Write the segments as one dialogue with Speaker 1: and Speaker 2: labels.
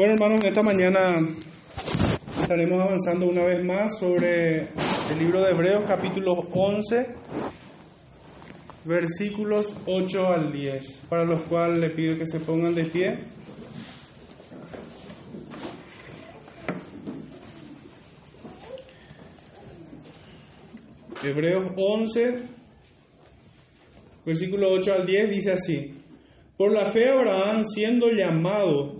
Speaker 1: Bueno, hermanos, esta mañana estaremos avanzando una vez más sobre el libro de Hebreos, capítulo 11, versículos 8 al 10, para los cuales le pido que se pongan de pie. Hebreos 11, versículo 8 al 10 dice así, por la fe Abraham siendo llamado,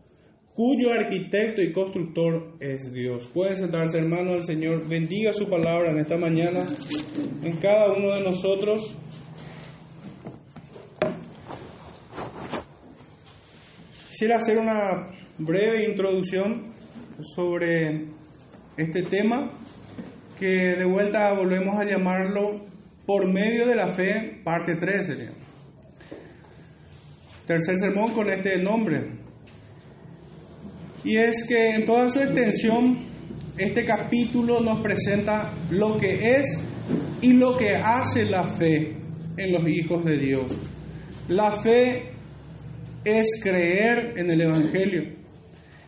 Speaker 1: cuyo arquitecto y constructor es Dios. Pueden sentarse, hermanos, el Señor bendiga su palabra en esta mañana en cada uno de nosotros. Quisiera hacer una breve introducción sobre este tema que de vuelta volvemos a llamarlo por medio de la fe, parte 13. Tercer sermón con este nombre, y es que en toda su extensión este capítulo nos presenta lo que es y lo que hace la fe en los hijos de Dios. La fe es creer en el Evangelio,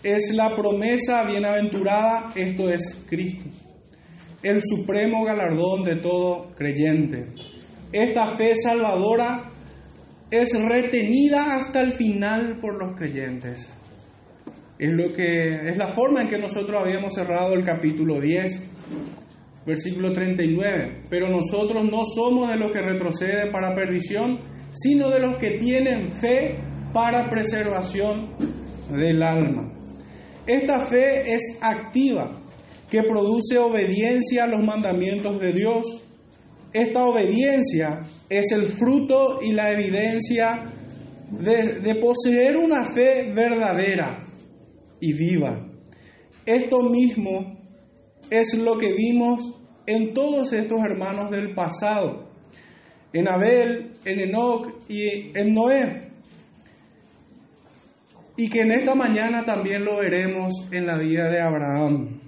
Speaker 1: es la promesa bienaventurada, esto es Cristo, el supremo galardón de todo creyente. Esta fe salvadora es retenida hasta el final por los creyentes. Es, lo que, es la forma en que nosotros habíamos cerrado el capítulo 10, versículo 39. Pero nosotros no somos de los que retroceden para perdición, sino de los que tienen fe para preservación del alma. Esta fe es activa, que produce obediencia a los mandamientos de Dios. Esta obediencia es el fruto y la evidencia de, de poseer una fe verdadera, y viva. Esto mismo es lo que vimos en todos estos hermanos del pasado, en Abel, en Enoch y en Noé. Y que en esta mañana también lo veremos en la vida de Abraham.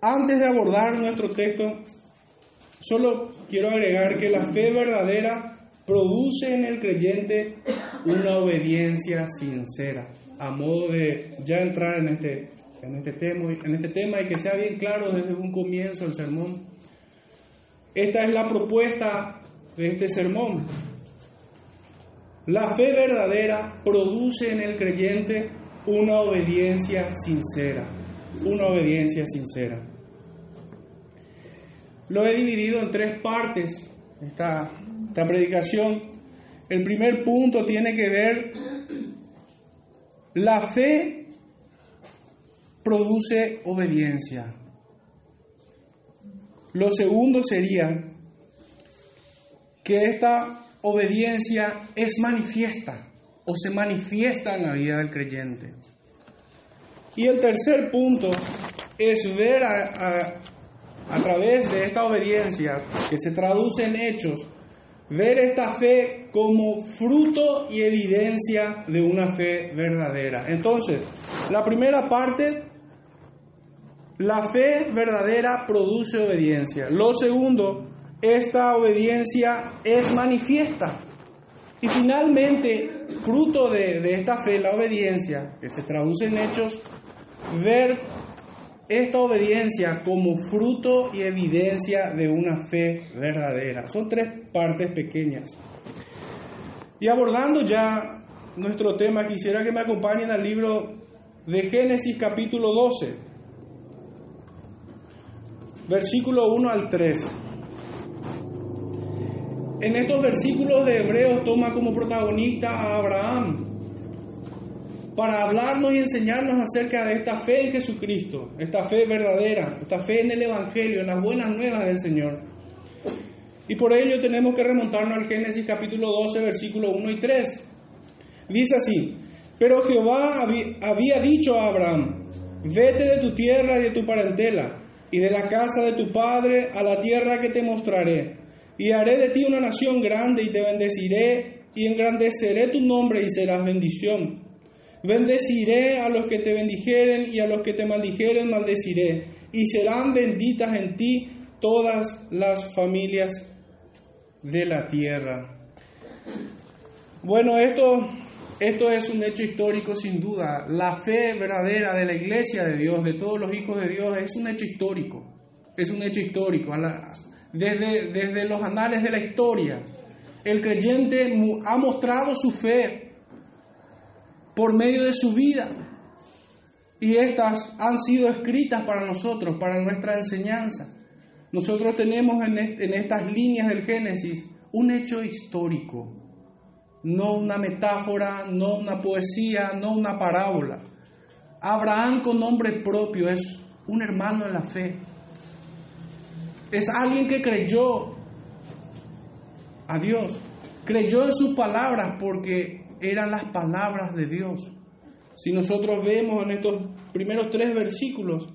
Speaker 1: Antes de abordar nuestro texto, solo quiero agregar que la fe verdadera produce en el creyente una obediencia sincera a modo de ya entrar en este, en este, tema, en este tema y que sea bien claro desde un comienzo el sermón. Esta es la propuesta de este sermón. La fe verdadera produce en el creyente una obediencia sincera, una obediencia sincera. Lo he dividido en tres partes, esta, esta predicación. El primer punto tiene que ver la fe produce obediencia. Lo segundo sería que esta obediencia es manifiesta o se manifiesta en la vida del creyente. Y el tercer punto es ver a, través de esta obediencia que se traduce en hechos, ver esta fe como fruto y evidencia de una fe verdadera. Entonces, la primera parte, la fe verdadera produce obediencia. Lo segundo, esta obediencia es manifiesta. Y finalmente, fruto de, de esta fe, la obediencia, que se traduce en hechos, ver esta obediencia como fruto y evidencia de una fe verdadera. Son tres partes pequeñas. Y abordando ya nuestro tema, quisiera que me acompañen al libro de Génesis capítulo 12, versículo 1 al 3. En estos versículos de Hebreos toma como protagonista a Abraham para hablarnos y enseñarnos acerca de esta fe en Jesucristo, esta fe verdadera, esta fe en el Evangelio, en las buenas nuevas del Señor. Y por ello tenemos que remontarnos al Génesis capítulo 12, versículo 1 y 3. Dice así, pero Jehová había dicho a Abraham, vete de tu tierra y de tu parentela y de la casa de tu padre a la tierra que te mostraré. Y haré de ti una nación grande y te bendeciré y engrandeceré tu nombre y serás bendición. Bendeciré a los que te bendijeren y a los que te maldijeren maldeciré. Y serán benditas en ti todas las familias de la tierra. Bueno, esto, esto es un hecho histórico sin duda. La fe verdadera de la iglesia de Dios, de todos los hijos de Dios, es un hecho histórico. Es un hecho histórico. Desde, desde los anales de la historia, el creyente ha mostrado su fe por medio de su vida. Y estas han sido escritas para nosotros, para nuestra enseñanza. Nosotros tenemos en, estas líneas del Génesis un hecho histórico, no una metáfora, no una poesía, no una parábola. Abraham con nombre propio es un hermano en la fe. Es alguien que creyó a Dios, creyó en sus palabras porque eran las palabras de Dios. Si nosotros vemos en estos primeros tres versículos,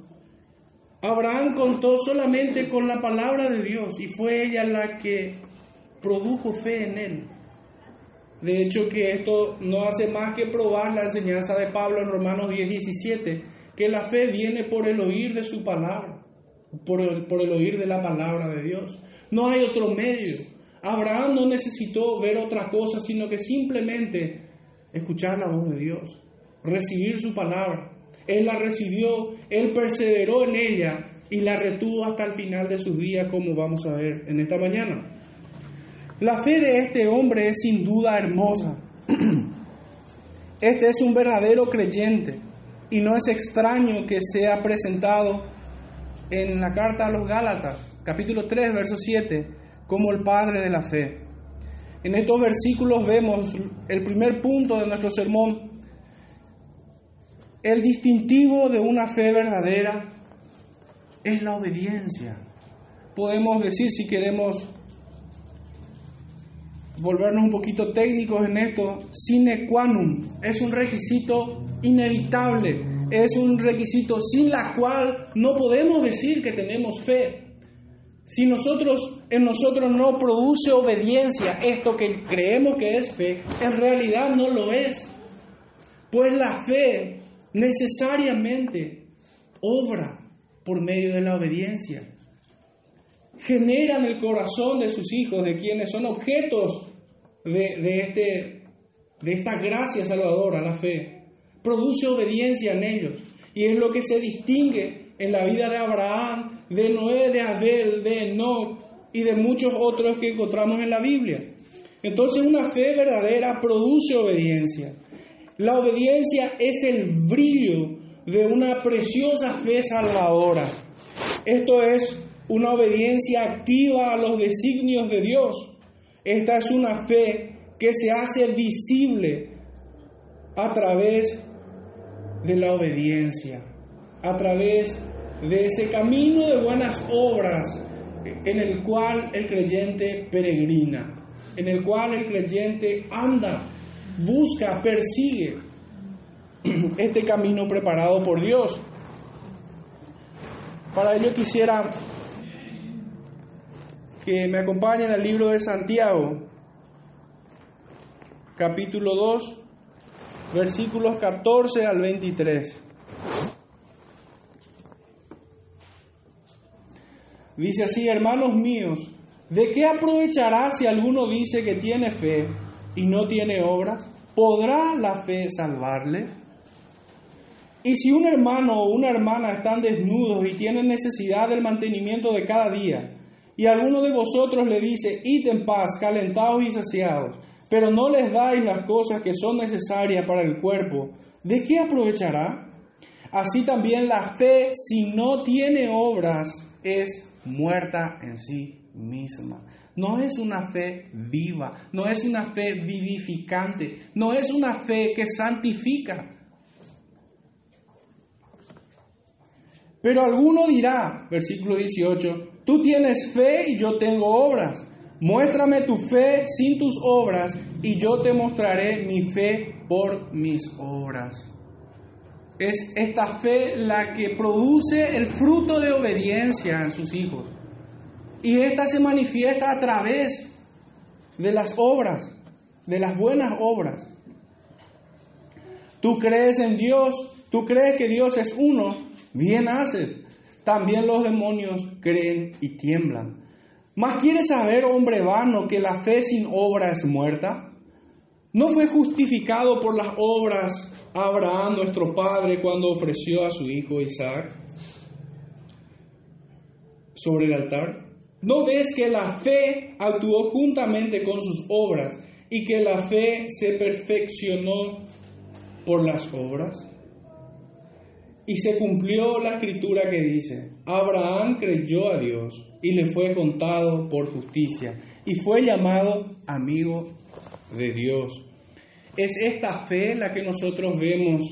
Speaker 1: Abraham contó solamente con la palabra de Dios y fue ella la que produjo fe en él. De hecho que esto no hace más que probar la enseñanza de Pablo en Romanos 10, 17, que la fe viene por el oír de su palabra, por el, por el oír de la palabra de Dios. No hay otro medio. Abraham no necesitó ver otra cosa, sino que simplemente escuchar la voz de Dios, recibir su palabra. Él la recibió, él perseveró en ella y la retuvo hasta el final de sus días, como vamos a ver en esta mañana. La fe de este hombre es sin duda hermosa. Este es un verdadero creyente y no es extraño que sea presentado en la carta a los Gálatas, capítulo 3, verso 7, como el padre de la fe. En estos versículos vemos el primer punto de nuestro sermón, el distintivo de una fe verdadera es la obediencia. Podemos decir, si queremos volvernos un poquito técnicos en esto, sine qua non es un requisito inevitable, es un requisito sin la cual no podemos decir que tenemos fe. Si nosotros en nosotros no produce obediencia esto que creemos que es fe, en realidad no lo es. Pues la fe necesariamente obra por medio de la obediencia. Genera en el corazón de sus hijos, de quienes son objetos de, este, de esta gracia salvadora, la fe, produce obediencia en ellos. Y es lo que se distingue en la vida de Abraham, de Noé, de Abel, de Enoch y de muchos otros que encontramos en la Biblia. Entonces una fe verdadera produce obediencia. La obediencia es el brillo de una preciosa fe salvadora. Esto es una obediencia activa a los designios de Dios. Esta es una fe que se hace visible a través de la obediencia, a través de ese camino de buenas obras en el cual el creyente peregrina, en el cual el creyente anda busca, persigue este camino preparado por Dios. Para ello quisiera que me acompañen al libro de Santiago, capítulo 2, versículos 14 al 23. Dice así, hermanos míos, ¿de qué aprovechará si alguno dice que tiene fe? y no tiene obras, ¿podrá la fe salvarle? Y si un hermano o una hermana están desnudos y tienen necesidad del mantenimiento de cada día, y alguno de vosotros le dice, id en paz, calentados y saciados, pero no les dais las cosas que son necesarias para el cuerpo, ¿de qué aprovechará? Así también la fe, si no tiene obras, es muerta en sí misma. No es una fe viva, no es una fe vivificante, no es una fe que santifica. Pero alguno dirá, versículo 18, tú tienes fe y yo tengo obras. Muéstrame tu fe sin tus obras y yo te mostraré mi fe por mis obras. Es esta fe la que produce el fruto de obediencia en sus hijos. Y esta se manifiesta a través de las obras, de las buenas obras. Tú crees en Dios, tú crees que Dios es uno, bien haces. También los demonios creen y tiemblan. ¿Más quieres saber, hombre vano, que la fe sin obra es muerta? ¿No fue justificado por las obras Abraham, nuestro padre, cuando ofreció a su hijo Isaac sobre el altar? ¿No ves que la fe actuó juntamente con sus obras y que la fe se perfeccionó por las obras? Y se cumplió la escritura que dice, Abraham creyó a Dios y le fue contado por justicia y fue llamado amigo de Dios. Es esta fe la que nosotros vemos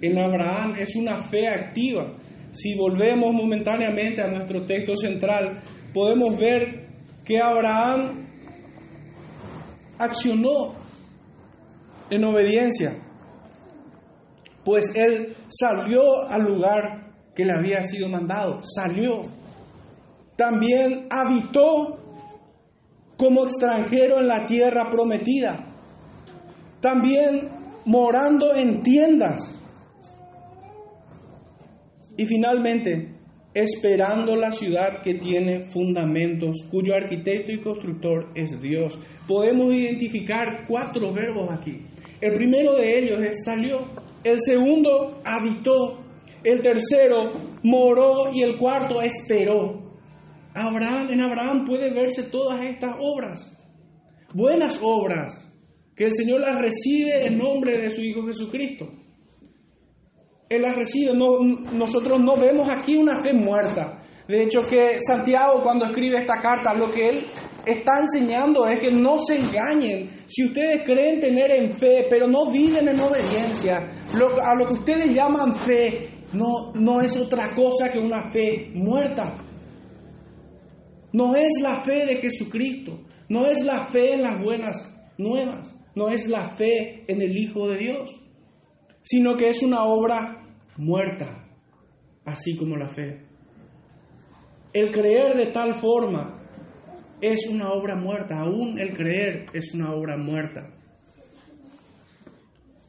Speaker 1: en Abraham, es una fe activa. Si volvemos momentáneamente a nuestro texto central, podemos ver que Abraham accionó en obediencia, pues él salió al lugar que le había sido mandado, salió. También habitó como extranjero en la tierra prometida, también morando en tiendas. Y finalmente, esperando la ciudad que tiene fundamentos, cuyo arquitecto y constructor es Dios. Podemos identificar cuatro verbos aquí. El primero de ellos es salió, el segundo habitó, el tercero moró y el cuarto esperó. Abraham, en Abraham puede verse todas estas obras, buenas obras, que el Señor las recibe en nombre de su Hijo Jesucristo. Él las recibe. No, nosotros no vemos aquí una fe muerta. De hecho, que Santiago cuando escribe esta carta, lo que él está enseñando es que no se engañen. Si ustedes creen tener en fe, pero no viven en obediencia, a lo que ustedes llaman fe, no, no es otra cosa que una fe muerta. No es la fe de Jesucristo, no es la fe en las buenas nuevas, no es la fe en el Hijo de Dios, sino que es una obra muerta, así como la fe. El creer de tal forma es una obra muerta, aún el creer es una obra muerta.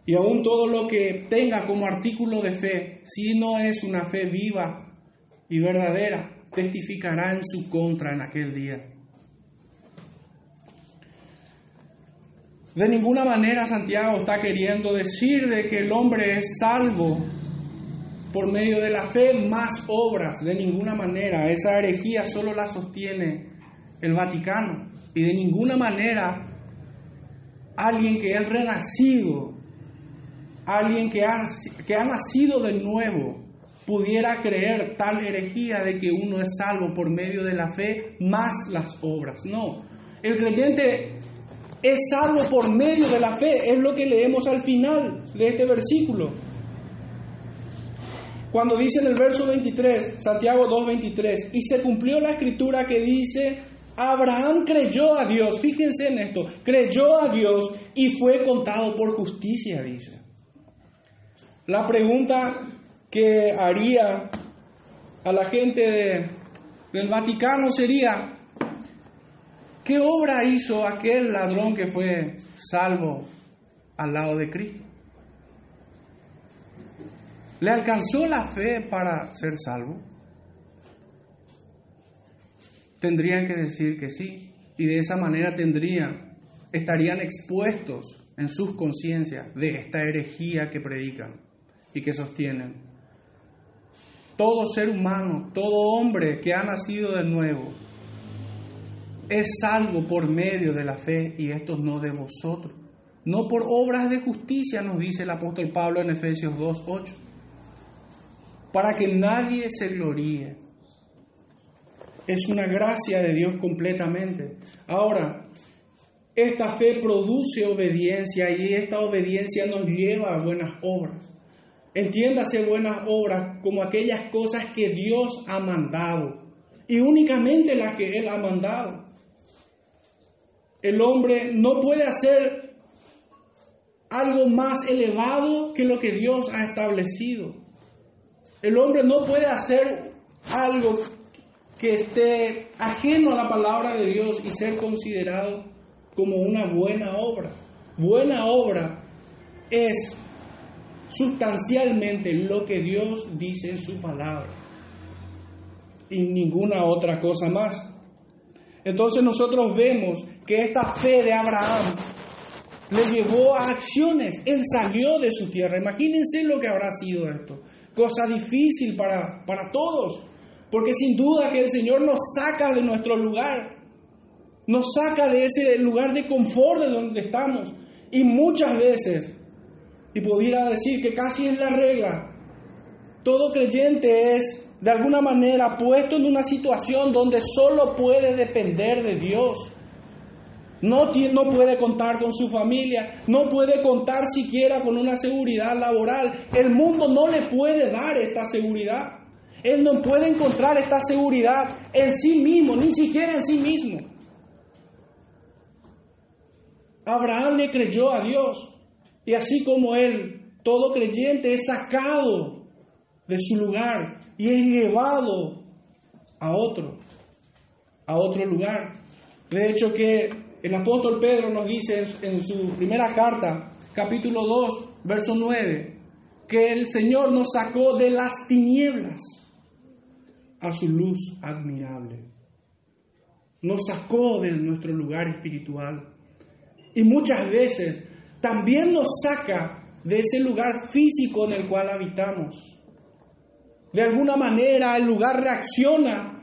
Speaker 1: Y aún todo lo que tenga como artículo de fe, si no es una fe viva y verdadera, testificará en su contra en aquel día. De ninguna manera Santiago está queriendo decir de que el hombre es salvo por medio de la fe más obras, de ninguna manera. Esa herejía solo la sostiene el Vaticano y de ninguna manera alguien que es renacido, alguien que ha, que ha nacido de nuevo, pudiera creer tal herejía de que uno es salvo por medio de la fe más las obras. No, el creyente es salvo por medio de la fe, es lo que leemos al final de este versículo. Cuando dice en el verso 23, Santiago 2.23, y se cumplió la escritura que dice, Abraham creyó a Dios, fíjense en esto, creyó a Dios y fue contado por justicia, dice. La pregunta que haría a la gente del Vaticano sería, ¿qué obra hizo aquel ladrón que fue salvo al lado de Cristo? ¿Le alcanzó la fe para ser salvo? Tendrían que decir que sí, y de esa manera tendrían, estarían expuestos en sus conciencias de esta herejía que predican y que sostienen. Todo ser humano, todo hombre que ha nacido de nuevo, es salvo por medio de la fe y esto no de vosotros. No por obras de justicia, nos dice el apóstol Pablo en Efesios 2.8 para que nadie se gloríe. Es una gracia de Dios completamente. Ahora, esta fe produce obediencia y esta obediencia nos lleva a buenas obras. Entiéndase buenas obras como aquellas cosas que Dios ha mandado y únicamente las que Él ha mandado. El hombre no puede hacer algo más elevado que lo que Dios ha establecido. El hombre no puede hacer algo que esté ajeno a la palabra de Dios y ser considerado como una buena obra. Buena obra es sustancialmente lo que Dios dice en su palabra y ninguna otra cosa más. Entonces nosotros vemos que esta fe de Abraham le llevó a acciones. Él salió de su tierra. Imagínense lo que habrá sido esto. Cosa difícil para, para todos. Porque sin duda que el Señor nos saca de nuestro lugar. Nos saca de ese lugar de confort de donde estamos. Y muchas veces, y pudiera decir que casi es la regla, todo creyente es de alguna manera puesto en una situación donde solo puede depender de Dios. No, no puede contar con su familia, no puede contar siquiera con una seguridad laboral. El mundo no le puede dar esta seguridad. Él no puede encontrar esta seguridad en sí mismo, ni siquiera en sí mismo. Abraham le creyó a Dios y así como él, todo creyente es sacado de su lugar y es llevado a otro, a otro lugar. De hecho que el apóstol Pedro nos dice en su primera carta, capítulo 2, verso 9, que el Señor nos sacó de las tinieblas a su luz admirable. Nos sacó de nuestro lugar espiritual. Y muchas veces también nos saca de ese lugar físico en el cual habitamos. De alguna manera el lugar reacciona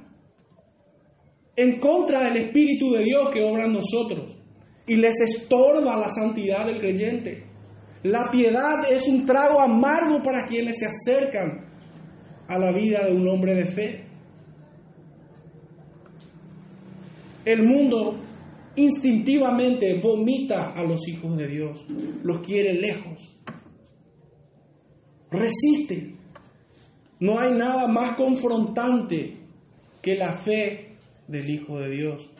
Speaker 1: en contra del Espíritu de Dios que obra en nosotros y les estorba la santidad del creyente. La piedad es un trago amargo para quienes se acercan a la vida de un hombre de fe. El mundo instintivamente vomita a los hijos de Dios, los quiere lejos, resiste. No hay nada más confrontante que la fe del Hijo de Dios.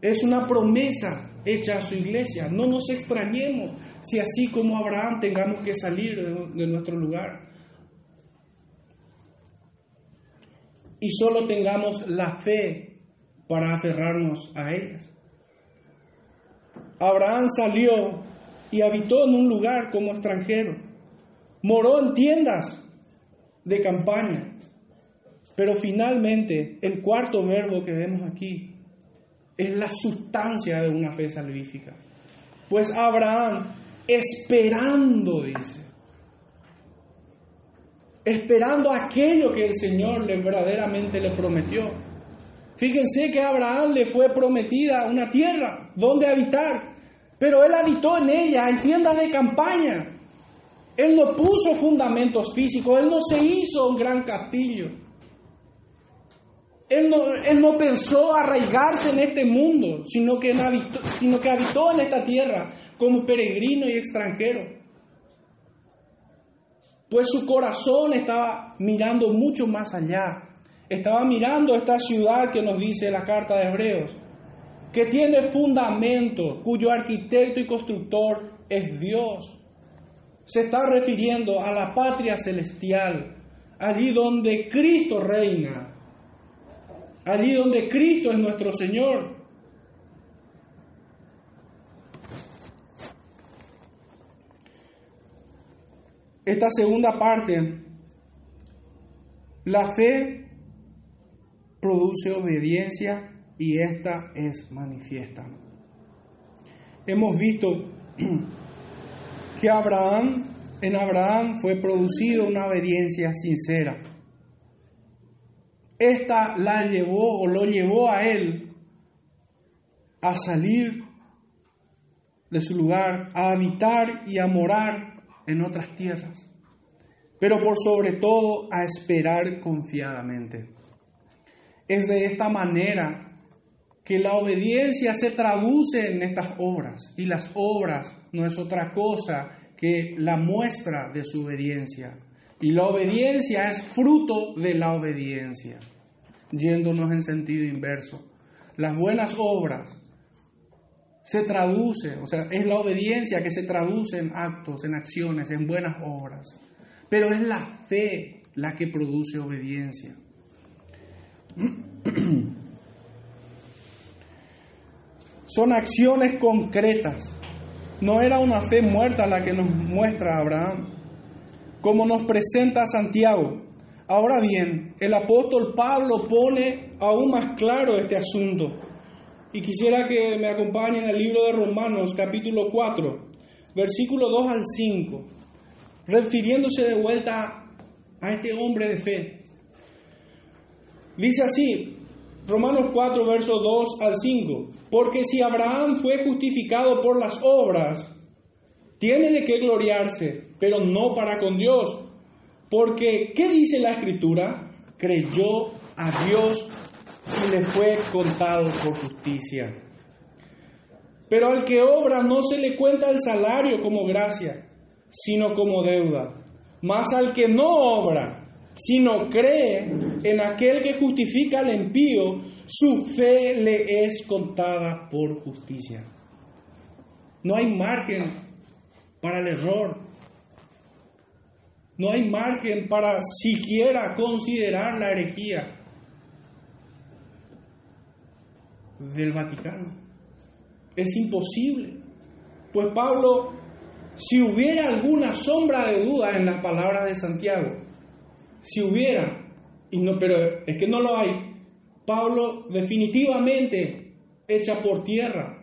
Speaker 1: Es una promesa hecha a su iglesia. No nos extrañemos si así como Abraham tengamos que salir de, nuestro lugar. Y solo tengamos la fe para aferrarnos a ellas. Abraham salió y habitó en un lugar como extranjero. Moró en tiendas de campaña. Pero finalmente, el cuarto verbo que vemos aquí es la sustancia de una fe salvífica. Pues Abraham, esperando, dice, esperando aquello que el Señor le verdaderamente le prometió. Fíjense que Abraham le fue prometida una tierra donde habitar, pero él habitó en ella, en tiendas de campaña. Él no puso fundamentos físicos, él no se hizo un gran castillo. Él no, pensó arraigarse en este mundo, sino que, habitó, sino que habitó en esta tierra como peregrino y extranjero. Pues su corazón estaba mirando mucho más allá. Estaba mirando esta ciudad que nos dice la carta de Hebreos, que tiene fundamento, cuyo arquitecto y constructor es Dios. Se está refiriendo a la patria celestial, allí donde Cristo reina, allí donde Cristo es nuestro Señor. Esta segunda parte, la fe produce obediencia y esta es manifiesta. Hemos visto que Abraham, en Abraham fue producido una obediencia sincera esta la llevó o lo llevó a él a salir de su lugar, a habitar y a morar en otras tierras, pero por sobre todo a esperar confiadamente. Es de esta manera que la obediencia se traduce en estas obras y las obras no es otra cosa que la muestra de su obediencia. Y la obediencia es fruto de la obediencia, yéndonos en sentido inverso. Las buenas obras se traducen, o sea, es la obediencia que se traduce en actos, en acciones, en buenas obras. Pero es la fe la que produce obediencia. Son acciones concretas. No era una fe muerta la que nos muestra Abraham, como nos presenta Santiago. Ahora bien, el apóstol Pablo pone aún más claro este asunto. Y quisiera que me acompañen al libro de Romanos capítulo 4, versículo 2 al 5, refiriéndose de vuelta a este hombre de fe. Dice así, Romanos 4, versos 2 al 5, porque si Abraham fue justificado por las obras, tiene de qué gloriarse, pero no para con Dios. Porque, ¿qué dice la escritura? Creyó a Dios y le fue contado por justicia. Pero al que obra no se le cuenta el salario como gracia, sino como deuda. Mas al que no obra, sino cree en aquel que justifica al impío, su fe le es contada por justicia. No hay margen para el error. No hay margen para siquiera considerar la herejía del Vaticano. Es imposible. Pues Pablo, si hubiera alguna sombra de duda en las palabras de Santiago, si hubiera, y no, pero es que no lo hay, Pablo definitivamente echa por tierra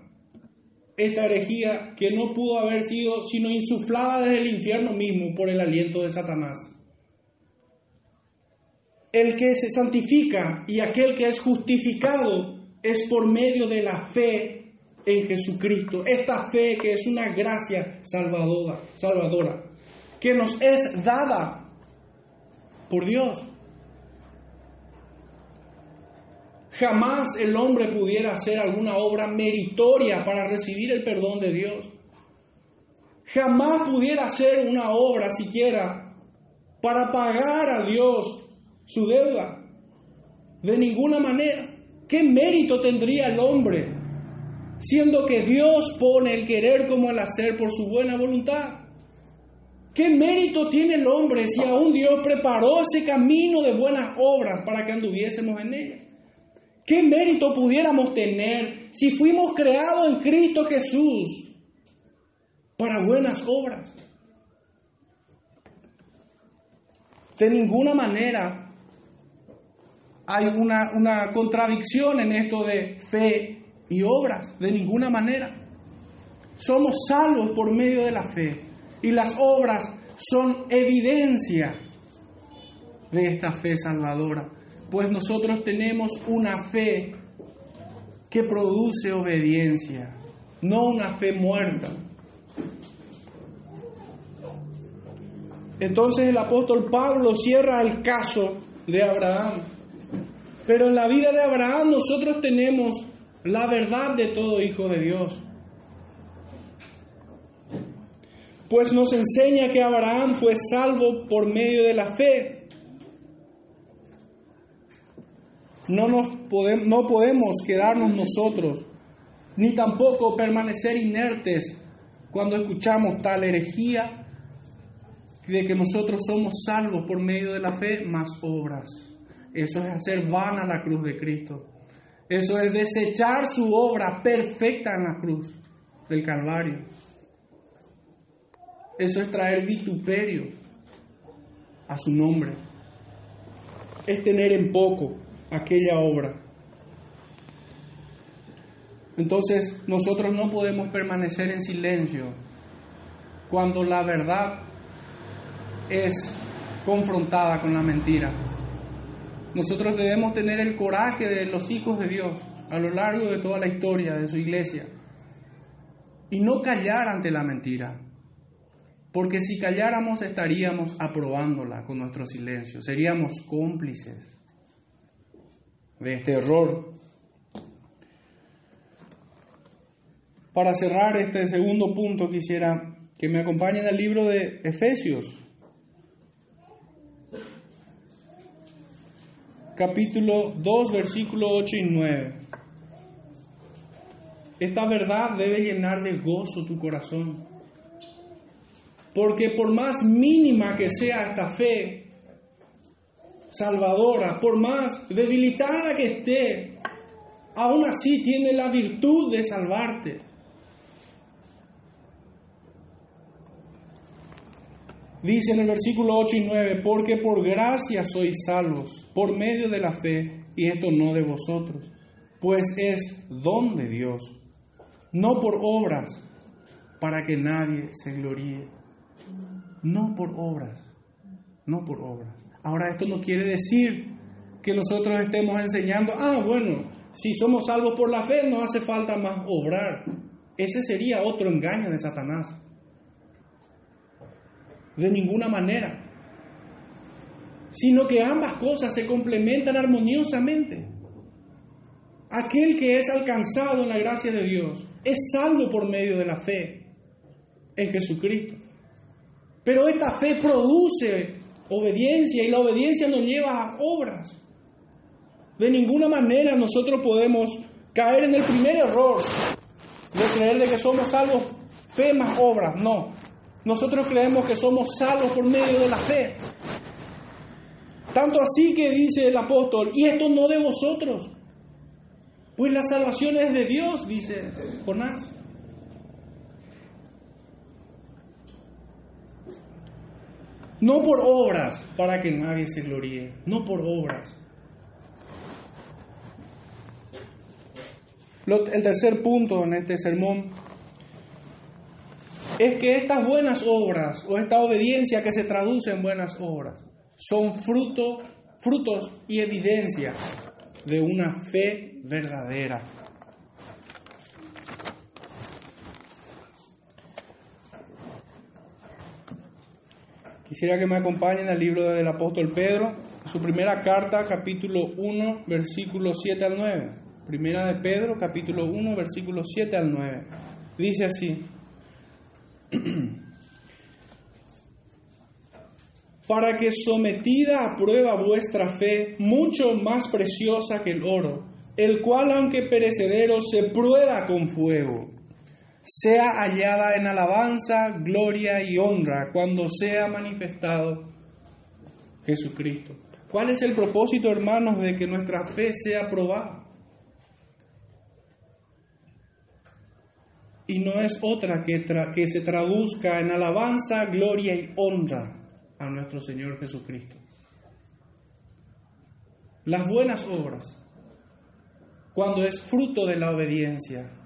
Speaker 1: esta herejía que no pudo haber sido sino insuflada desde el infierno mismo por el aliento de Satanás. El que se santifica y aquel que es justificado es por medio de la fe en Jesucristo. Esta fe que es una gracia salvadora, salvadora que nos es dada por Dios. Jamás el hombre pudiera hacer alguna obra meritoria para recibir el perdón de Dios. Jamás pudiera hacer una obra siquiera para pagar a Dios su deuda. De ninguna manera. ¿Qué mérito tendría el hombre siendo que Dios pone el querer como el hacer por su buena voluntad? ¿Qué mérito tiene el hombre si aún Dios preparó ese camino de buenas obras para que anduviésemos en él? ¿Qué mérito pudiéramos tener si fuimos creados en Cristo Jesús para buenas obras? De ninguna manera hay una, una contradicción en esto de fe y obras, de ninguna manera. Somos salvos por medio de la fe y las obras son evidencia de esta fe salvadora, pues nosotros tenemos una fe que produce obediencia, no una fe muerta. Entonces el apóstol Pablo cierra el caso de Abraham. Pero en la vida de Abraham nosotros tenemos la verdad de todo hijo de Dios. Pues nos enseña que Abraham fue salvo por medio de la fe. No, nos podemos, no podemos quedarnos nosotros, ni tampoco permanecer inertes cuando escuchamos tal herejía de que nosotros somos salvos por medio de la fe más obras. Eso es hacer vana la cruz de Cristo. Eso es desechar su obra perfecta en la cruz del Calvario. Eso es traer vituperio a su nombre. Es tener en poco aquella obra. Entonces nosotros no podemos permanecer en silencio cuando la verdad es confrontada con la mentira. Nosotros debemos tener el coraje de los hijos de Dios a lo largo de toda la historia de su iglesia y no callar ante la mentira. Porque si calláramos estaríamos aprobándola con nuestro silencio, seríamos cómplices de este error. Para cerrar este segundo punto quisiera que me acompañen al libro de Efesios, capítulo 2, versículo 8 y 9. Esta verdad debe llenar de gozo tu corazón. Porque por más mínima que sea esta fe, salvadora, por más debilitada que esté, aún así tiene la virtud de salvarte. Dice en el versículo 8 y 9, porque por gracia sois salvos, por medio de la fe, y esto no de vosotros, pues es don de Dios, no por obras, para que nadie se gloríe. No por obras, no por obras. Ahora esto no quiere decir que nosotros estemos enseñando, ah, bueno, si somos salvos por la fe no hace falta más obrar. Ese sería otro engaño de Satanás. De ninguna manera. Sino que ambas cosas se complementan armoniosamente. Aquel que es alcanzado en la gracia de Dios es salvo por medio de la fe en Jesucristo. Pero esta fe produce obediencia y la obediencia nos lleva a obras. De ninguna manera nosotros podemos caer en el primer error de creer de que somos salvos fe más obras. No, nosotros creemos que somos salvos por medio de la fe. Tanto así que dice el apóstol, y esto no de vosotros, pues la salvación es de Dios, dice Jonás. No por obras para que nadie se gloríe, no por obras. El tercer punto en este sermón es que estas buenas obras o esta obediencia que se traduce en buenas obras son fruto, frutos y evidencia de una fe verdadera. Quisiera que me acompañen al libro del apóstol Pedro, su primera carta, capítulo 1, versículos 7 al 9. Primera de Pedro, capítulo 1, versículos 7 al 9. Dice así. Para que sometida a prueba vuestra fe, mucho más preciosa que el oro, el cual aunque perecedero se prueba con fuego sea hallada en alabanza, gloria y honra cuando sea manifestado Jesucristo. ¿Cuál es el propósito, hermanos, de que nuestra fe sea probada? Y no es otra que, que se traduzca en alabanza, gloria y honra a nuestro Señor Jesucristo. Las buenas obras, cuando es fruto de la obediencia,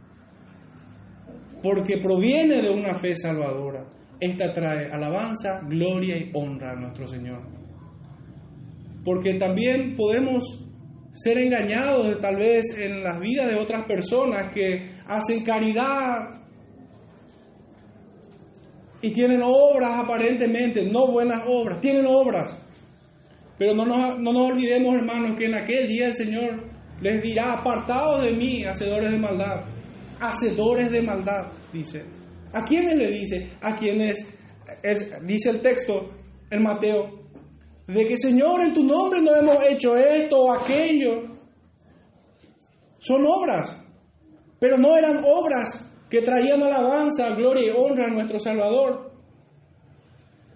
Speaker 1: porque proviene de una fe salvadora. Esta trae alabanza, gloria y honra a nuestro Señor. Porque también podemos ser engañados tal vez en las vidas de otras personas que hacen caridad y tienen obras aparentemente, no buenas obras, tienen obras. Pero no nos, no nos olvidemos, hermanos, que en aquel día el Señor les dirá, apartados de mí, hacedores de maldad hacedores de maldad, dice. ¿A quiénes le dice? A quienes, dice el texto en Mateo, de que Señor, en tu nombre no hemos hecho esto o aquello. Son obras, pero no eran obras que traían alabanza, gloria y honra a nuestro Salvador.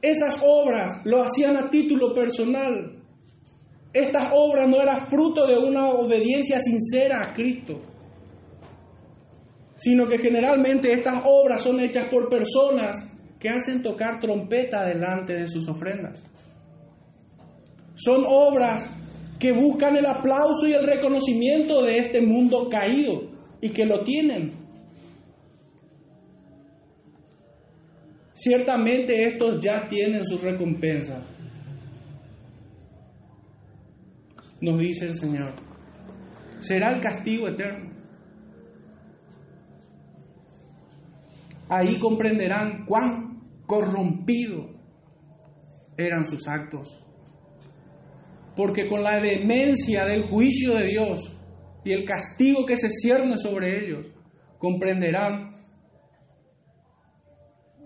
Speaker 1: Esas obras lo hacían a título personal. Estas obras no eran fruto de una obediencia sincera a Cristo sino que generalmente estas obras son hechas por personas que hacen tocar trompeta delante de sus ofrendas. Son obras que buscan el aplauso y el reconocimiento de este mundo caído y que lo tienen. Ciertamente estos ya tienen su recompensa. Nos dice el Señor. Será el castigo eterno. Ahí comprenderán cuán corrompido eran sus actos. Porque con la demencia del juicio de Dios y el castigo que se cierne sobre ellos, comprenderán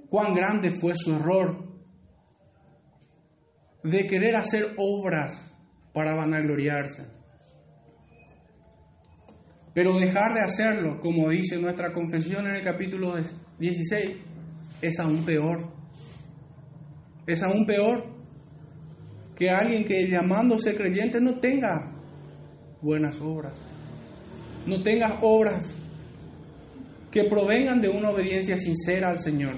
Speaker 1: cuán grande fue su error de querer hacer obras para vanagloriarse. Pero dejar de hacerlo, como dice nuestra confesión en el capítulo 16, es aún peor. Es aún peor que alguien que llamándose creyente no tenga buenas obras, no tenga obras que provengan de una obediencia sincera al Señor.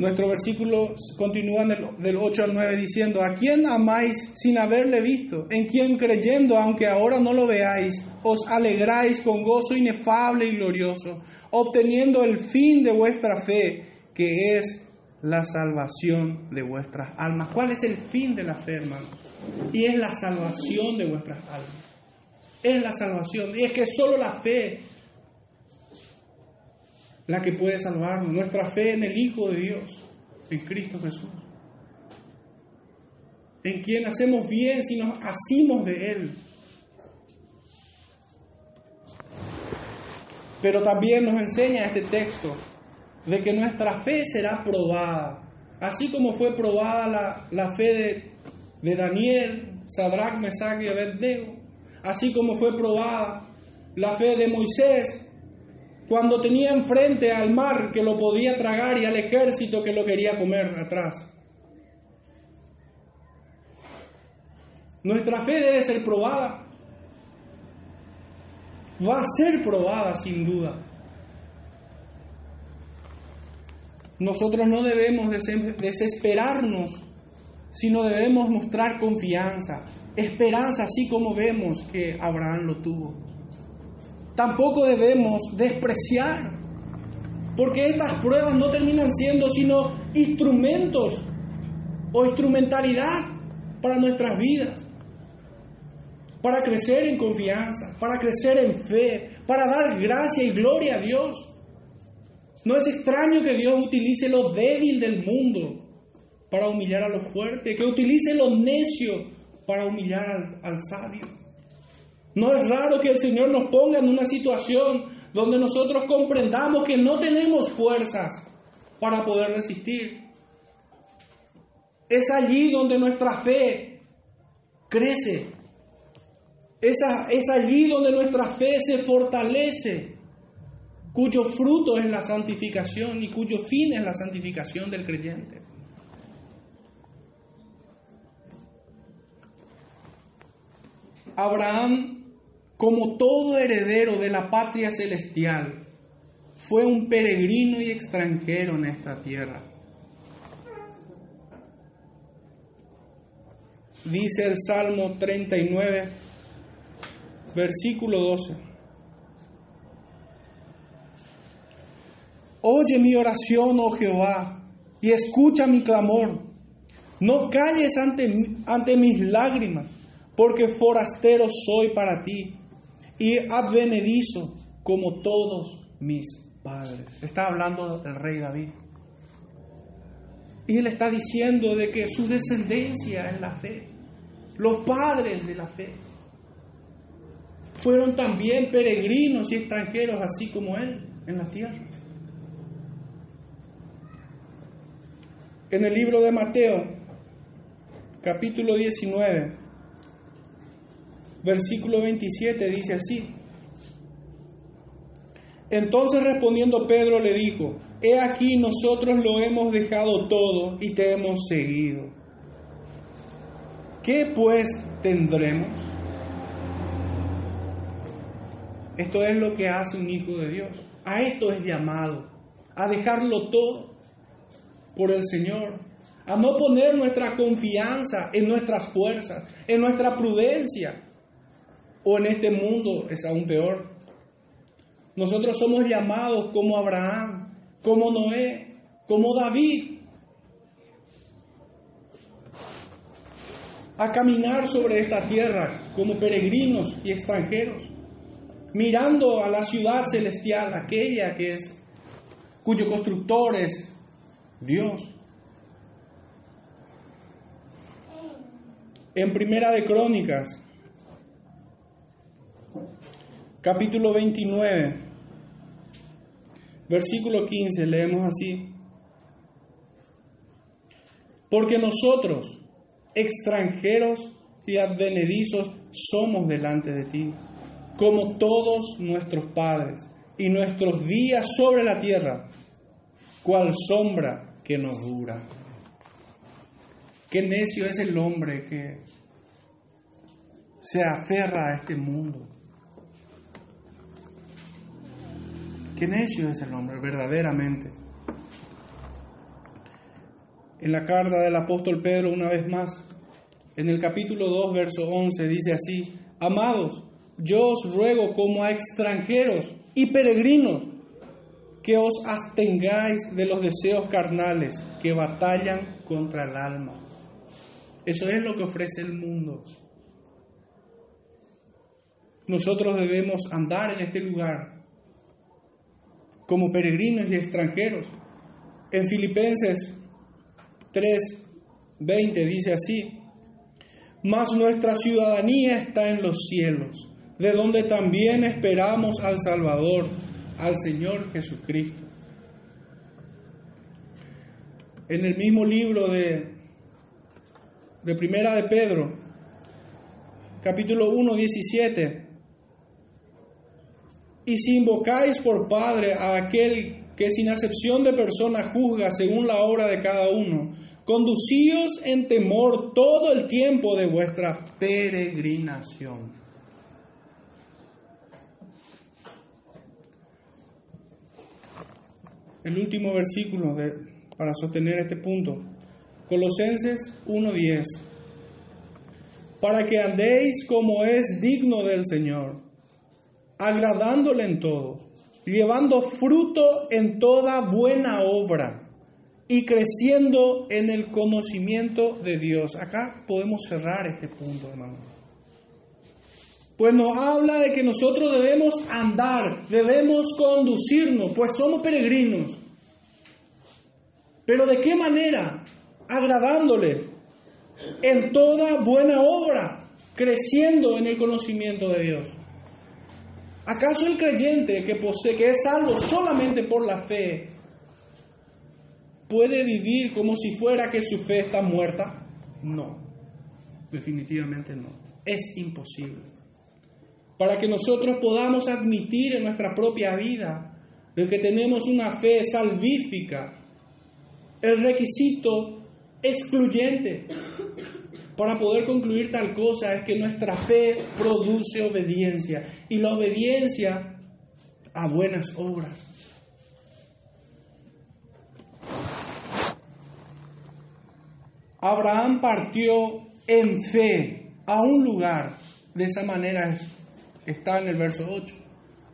Speaker 1: Nuestro versículo continúa del 8 al 9 diciendo, ¿a quién amáis sin haberle visto? En quien creyendo, aunque ahora no lo veáis, os alegráis con gozo inefable y glorioso, obteniendo el fin de vuestra fe, que es la salvación de vuestras almas. ¿Cuál es el fin de la fe, hermano? Y es la salvación de vuestras almas. Es la salvación. Y es que solo la fe la que puede salvarnos, nuestra fe en el Hijo de Dios, en Cristo Jesús, en quien hacemos bien si nos asimos de Él. Pero también nos enseña este texto de que nuestra fe será probada, así como fue probada la, la fe de, de Daniel, Sadrach, Mesach y Abednego, así como fue probada la fe de Moisés, cuando tenía enfrente al mar que lo podía tragar y al ejército que lo quería comer atrás. Nuestra fe debe ser probada. Va a ser probada sin duda. Nosotros no debemos desesperarnos, sino debemos mostrar confianza, esperanza, así como vemos que Abraham lo tuvo tampoco debemos despreciar, porque estas pruebas no terminan siendo sino instrumentos o instrumentalidad para nuestras vidas, para crecer en confianza, para crecer en fe, para dar gracia y gloria a Dios. No es extraño que Dios utilice lo débil del mundo para humillar a lo fuerte, que utilice lo necio para humillar al, al sabio. No es raro que el Señor nos ponga en una situación donde nosotros comprendamos que no tenemos fuerzas para poder resistir. Es allí donde nuestra fe crece. Es, es allí donde nuestra fe se fortalece, cuyo fruto es la santificación y cuyo fin es la santificación del creyente. Abraham como todo heredero de la patria celestial, fue un peregrino y extranjero en esta tierra. Dice el Salmo 39, versículo 12. Oye mi oración, oh Jehová, y escucha mi clamor. No calles ante, ante mis lágrimas, porque forastero soy para ti y advenedizo como todos mis padres. Está hablando el rey David. Y él está diciendo de que su descendencia en la fe, los padres de la fe, fueron también peregrinos y extranjeros, así como él, en la tierra. En el libro de Mateo, capítulo 19, versículo 27 dice así. Entonces respondiendo Pedro le dijo, He aquí nosotros lo hemos dejado todo y te hemos seguido. ¿Qué pues tendremos? Esto es lo que hace un hijo de Dios. A esto es llamado, a dejarlo todo por el Señor, a no poner nuestra confianza en nuestras fuerzas, en nuestra prudencia, o en este mundo es aún peor. Nosotros somos llamados como Abraham, como Noé, como David, a caminar sobre esta tierra como peregrinos y extranjeros, mirando a la ciudad celestial, aquella que es cuyo constructor es Dios. En Primera de Crónicas capítulo 29, versículo 15, leemos así. Porque nosotros, extranjeros y advenedizos, somos delante de ti, como todos nuestros padres, y nuestros días sobre la tierra, cual sombra que nos dura. Qué necio es el hombre que se aferra a este mundo. Qué necio es el hombre, verdaderamente. En la carta del apóstol Pedro, una vez más, en el capítulo 2, verso 11, dice así, Amados, yo os ruego como a extranjeros y peregrinos que os abstengáis de los deseos carnales que batallan contra el alma. Eso es lo que ofrece el mundo. Nosotros debemos andar en este lugar como peregrinos y extranjeros. En Filipenses 3:20 dice así, mas nuestra ciudadanía está en los cielos, de donde también esperamos al Salvador, al Señor Jesucristo. En el mismo libro de, de Primera de Pedro, capítulo 1, 17, y si invocáis por Padre a aquel que sin acepción de persona juzga según la obra de cada uno, conducíos en temor todo el tiempo de vuestra peregrinación. El último versículo de, para sostener este punto, Colosenses 1:10, para que andéis como es digno del Señor, agradándole en todo, llevando fruto en toda buena obra y creciendo en el conocimiento de Dios. Acá podemos cerrar este punto, hermano. Pues nos habla de que nosotros debemos andar, debemos conducirnos, pues somos peregrinos. Pero ¿de qué manera? Agradándole en toda buena obra, creciendo en el conocimiento de Dios. ¿Acaso el creyente que posee, que es salvo solamente por la fe, puede vivir como si fuera que su fe está muerta? No, definitivamente no. Es imposible. Para que nosotros podamos admitir en nuestra propia vida de que tenemos una fe salvífica, el requisito excluyente para poder concluir tal cosa es que nuestra fe produce obediencia y la obediencia a buenas obras. Abraham partió en fe a un lugar, de esa manera está en el verso 8,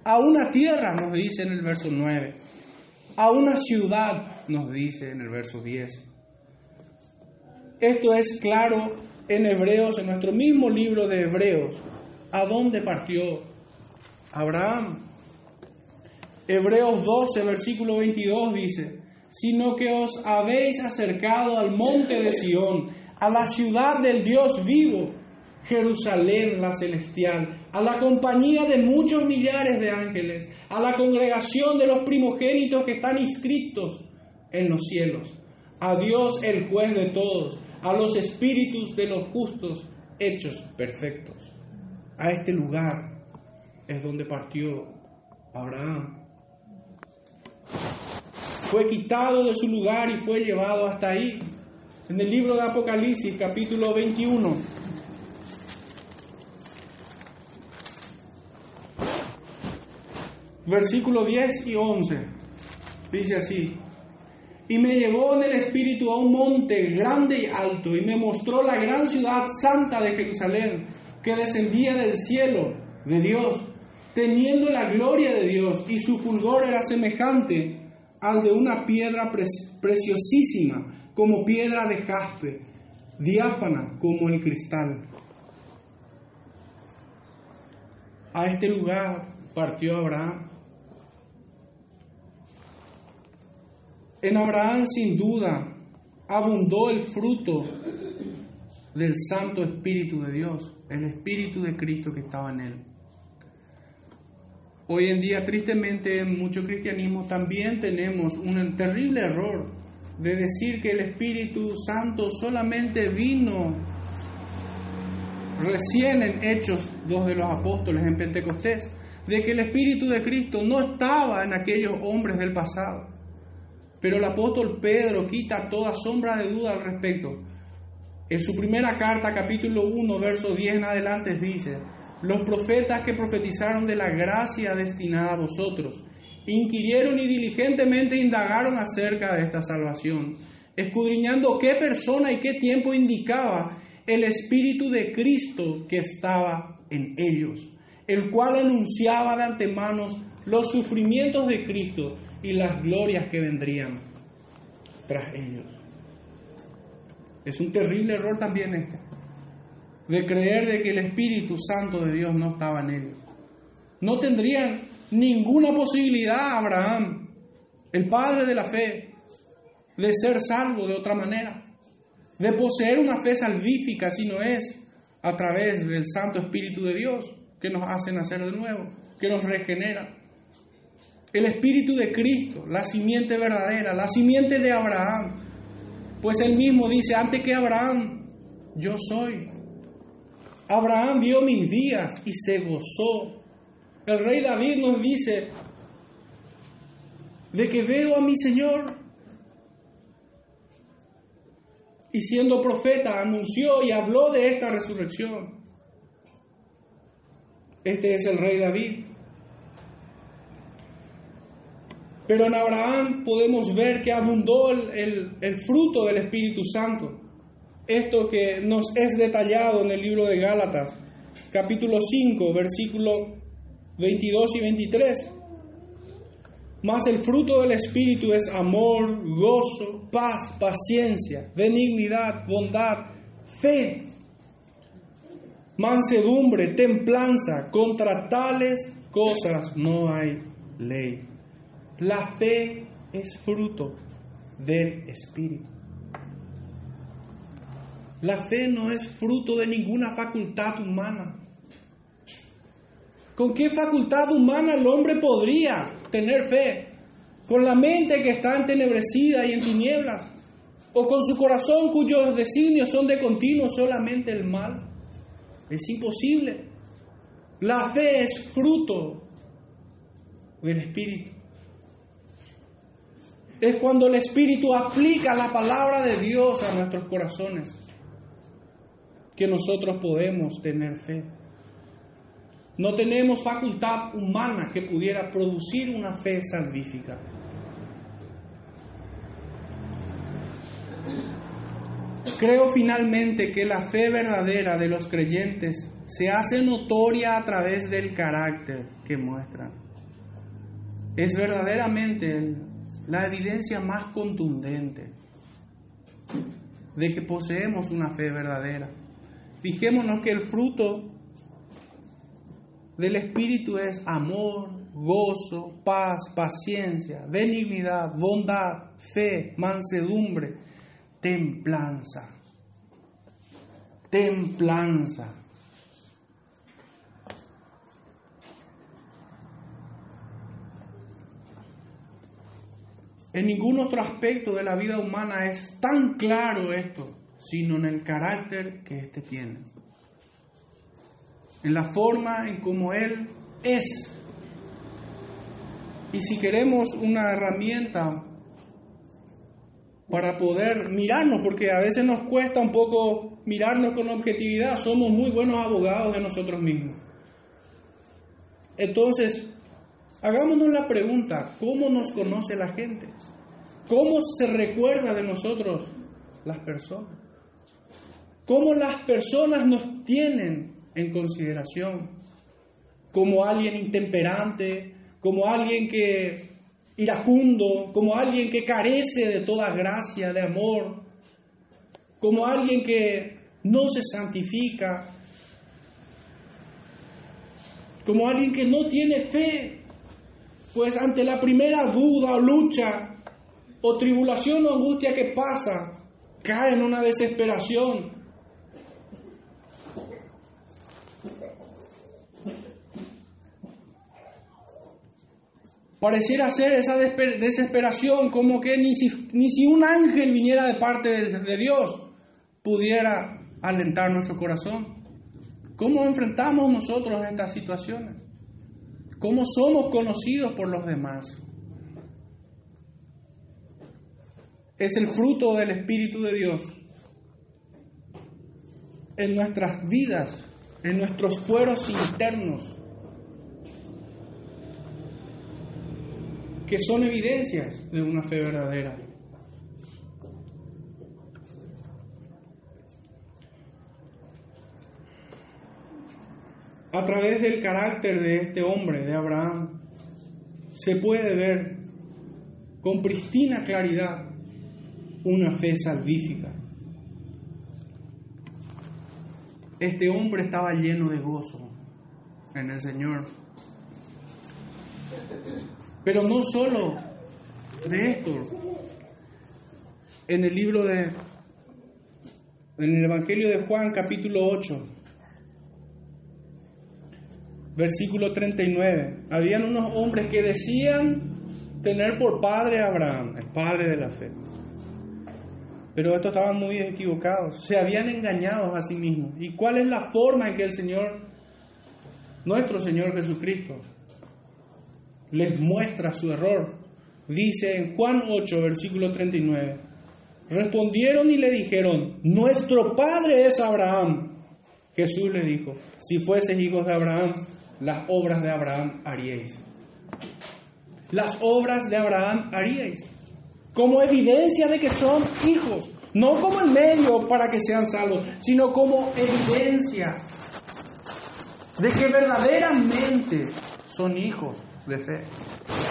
Speaker 1: a una tierra, nos dice en el verso 9, a una ciudad, nos dice en el verso 10. Esto es claro en Hebreos, en nuestro mismo libro de Hebreos, a dónde partió Abraham. Hebreos 12, versículo 22 dice, sino que os habéis acercado al monte de Sión, a la ciudad del Dios vivo, Jerusalén la celestial, a la compañía de muchos millares de ángeles, a la congregación de los primogénitos que están inscritos en los cielos, a Dios el juez de todos, a los espíritus de los justos hechos perfectos. A este lugar es donde partió Abraham. Fue quitado de su lugar y fue llevado hasta ahí. En el libro de Apocalipsis, capítulo 21, versículo 10 y 11, dice así, y me llevó en el espíritu a un monte grande y alto y me mostró la gran ciudad santa de Jerusalén que descendía del cielo de Dios, teniendo la gloria de Dios y su fulgor era semejante al de una piedra preciosísima, como piedra de jaspe, diáfana como el cristal. A este lugar partió Abraham En Abraham sin duda abundó el fruto del Santo Espíritu de Dios, el Espíritu de Cristo que estaba en él. Hoy en día, tristemente, en mucho cristianismo también tenemos un terrible error de decir que el Espíritu Santo solamente vino recién en Hechos dos de los apóstoles en Pentecostés, de que el Espíritu de Cristo no estaba en aquellos hombres del pasado. Pero el apóstol Pedro quita toda sombra de duda al respecto. En su primera carta, capítulo 1, verso 10 en adelante, dice, los profetas que profetizaron de la gracia destinada a vosotros, inquirieron y diligentemente indagaron acerca de esta salvación, escudriñando qué persona y qué tiempo indicaba el Espíritu de Cristo que estaba en ellos, el cual anunciaba de antemano los sufrimientos de Cristo y las glorias que vendrían tras ellos. Es un terrible error también este, de creer de que el Espíritu Santo de Dios no estaba en ellos. No tendrían ninguna posibilidad Abraham, el padre de la fe, de ser salvo de otra manera, de poseer una fe salvífica si no es a través del Santo Espíritu de Dios que nos hace nacer de nuevo, que nos regenera. El Espíritu de Cristo, la simiente verdadera, la simiente de Abraham, pues él mismo dice, antes que Abraham, yo soy. Abraham vio mis días y se gozó. El rey David nos dice, de que veo a mi Señor. Y siendo profeta, anunció y habló de esta resurrección. Este es el rey David. Pero en Abraham podemos ver que abundó el, el, fruto del Espíritu Santo. Esto que nos es detallado en el libro de Gálatas, capítulo 5, versículo 22 y 23. Mas el fruto del Espíritu es amor, gozo, paz, paciencia, benignidad, bondad, fe, mansedumbre, templanza. Contra tales cosas no hay ley. La fe es fruto del Espíritu. La fe no es fruto de ninguna facultad humana. ¿Con qué facultad humana el hombre podría tener fe? ¿Con la mente que está entenebrecida y en tinieblas? ¿O con su corazón cuyos designios son de continuo solamente el mal? Es imposible. La fe es fruto del Espíritu es cuando el Espíritu aplica la palabra de Dios a nuestros corazones que nosotros podemos tener fe. No tenemos facultad humana que pudiera producir una fe salvífica. Creo finalmente que la fe verdadera de los creyentes se hace notoria a través del carácter que muestran. Es verdaderamente la evidencia más contundente de que poseemos una fe verdadera. Fijémonos que el fruto del Espíritu es amor, gozo, paz, paciencia, benignidad, bondad, fe, mansedumbre, templanza. Templanza. En ningún otro aspecto de la vida humana es tan claro esto, sino en el carácter que éste tiene. En la forma en cómo Él es. Y si queremos una herramienta para poder mirarnos, porque a veces nos cuesta un poco mirarnos con objetividad, somos muy buenos abogados de nosotros mismos. Entonces, Hagámonos la pregunta, ¿cómo nos conoce la gente? ¿Cómo se recuerda de nosotros las personas? ¿Cómo las personas nos tienen en consideración? Como alguien intemperante, como alguien que iracundo, como alguien que carece de toda gracia, de amor, como alguien que no se santifica, como alguien que no tiene fe pues ante la primera duda o lucha o tribulación o angustia que pasa, cae en una desesperación. Pareciera ser esa desesperación como que ni si, ni si un ángel viniera de parte de, de Dios pudiera alentar nuestro corazón. ¿Cómo enfrentamos nosotros estas situaciones? ¿Cómo somos conocidos por los demás? Es el fruto del Espíritu de Dios. en nuestras vidas, en nuestros fueros internos, que son evidencias de una fe verdadera. A través del carácter de este hombre, de Abraham, se puede ver con pristina claridad una fe salvífica. Este hombre estaba lleno de gozo en el Señor. Pero no solo de esto. En el libro de, en el Evangelio de Juan capítulo 8, versículo 39, habían unos hombres que decían tener por padre a Abraham, el padre de la fe. Pero estos estaban muy equivocados, se habían engañado a sí mismos. ¿Y cuál es la forma en que el Señor, nuestro Señor Jesucristo, les muestra su error? Dice en Juan 8, versículo 39, respondieron y le dijeron, nuestro padre es Abraham. Jesús le dijo, si fueses hijos de Abraham, las obras de Abraham haríais las obras de Abraham haríais, como evidencia de que son hijos, no como el medio para que sean salvos, sino como evidencia de que verdaderamente son hijos de fe,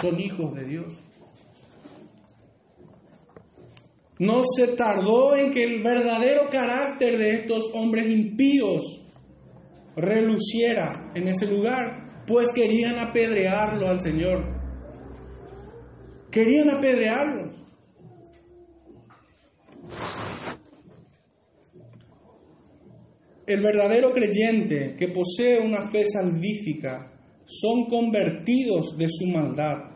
Speaker 1: son hijos de Dios. No se tardó en que el verdadero carácter de estos hombres impíos reluciera en ese lugar, pues querían apedrearlo al Señor. Querían apedrearlos. El verdadero creyente que posee una fe salvífica son convertidos de su maldad.